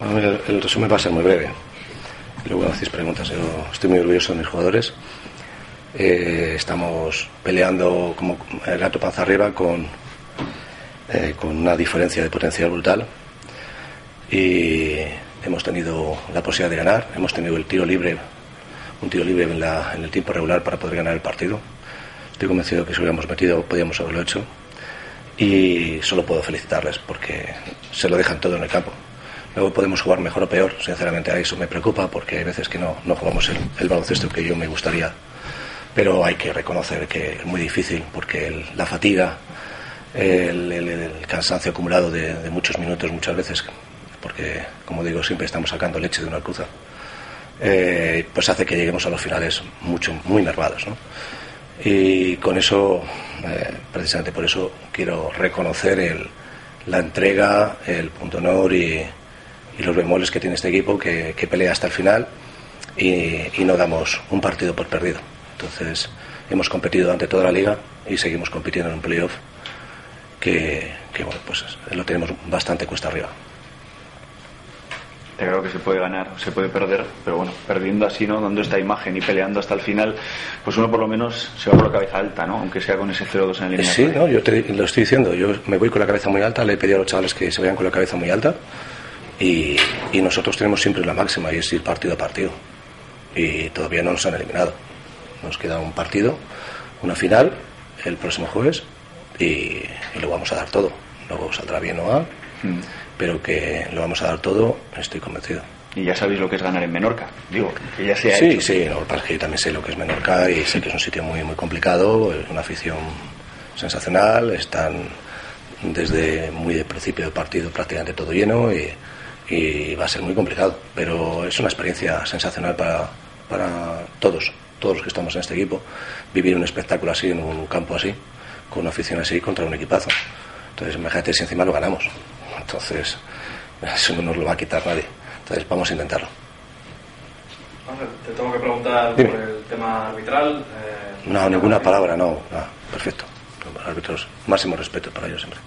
El, resumen va a ser muy breve. Luego hacéis preguntas. Estoy muy orgulloso de mis jugadores. Eh, estamos peleando como el gato panza arriba con, eh, con una diferencia de potencial brutal. Y hemos tenido la posibilidad de ganar. Hemos tenido el tiro libre, un tiro libre en el tiempo regular para poder ganar el partido. Estoy convencido que si hubiéramos metido, podíamos haberlo hecho. Y solo puedo felicitarles porque se lo dejan todo en el campo. Luego podemos jugar mejor o peor, sinceramente a eso me preocupa porque hay veces que no, no jugamos el, el baloncesto que yo me gustaría. Pero hay que reconocer que es muy difícil porque el- la fatiga, el, el- cansancio acumulado de, de muchos minutos muchas veces, porque como digo siempre estamos sacando leche de una cruza, eh, pues hace que lleguemos a los finales mucho, muy nervados. ¿no? Y con eso, eh, precisamente por eso, quiero reconocer la entrega, el punto honor y, y los bemoles que tiene este equipo, que, que pelea hasta el final y, y no damos un partido por perdido. Entonces, hemos competido durante toda la liga y seguimos compitiendo en un playoff que, que, bueno, pues lo tenemos bastante cuesta arriba. Está claro que se puede ganar, se puede perder, pero bueno, perdiendo así, ¿no? Dando esta imagen y peleando hasta el final, pues uno por lo menos se va con la cabeza alta, ¿no? Aunque sea con ese 0-2 en el Sí, no, yo te lo estoy diciendo. Yo me voy con la cabeza muy alta. Le he pedido a los chavales que se vayan con la cabeza muy alta. Y, y nosotros tenemos siempre la máxima y es ir partido a partido. Y todavía no nos han eliminado. Nos queda un partido, una final, el próximo jueves. Y, y lo vamos a dar todo. Luego saldrá bien o mal. Pero que lo vamos a dar todo, estoy convencido. Y ya sabéis lo que es ganar en Menorca. Digo, que ya se ha Sí, hecho. sí, no, es que yo también sé lo que es Menorca y sé que es un sitio muy, muy complicado, es una afición sensacional, están desde muy de principio del partido prácticamente todo lleno y, y va a ser muy complicado, pero es una experiencia sensacional para, para todos, todos los que estamos en este equipo, vivir un espectáculo así, en un campo así, con una afición así contra un equipazo. Entonces, imagínate si encima lo ganamos. Entonces, eso no nos lo va a quitar nadie. Entonces, vamos a intentarlo. Te tengo que preguntar Dime. por el tema arbitral. eh, No, ninguna palabra, no. no, perfecto. Árbitros, máximo respeto para ellos siempre.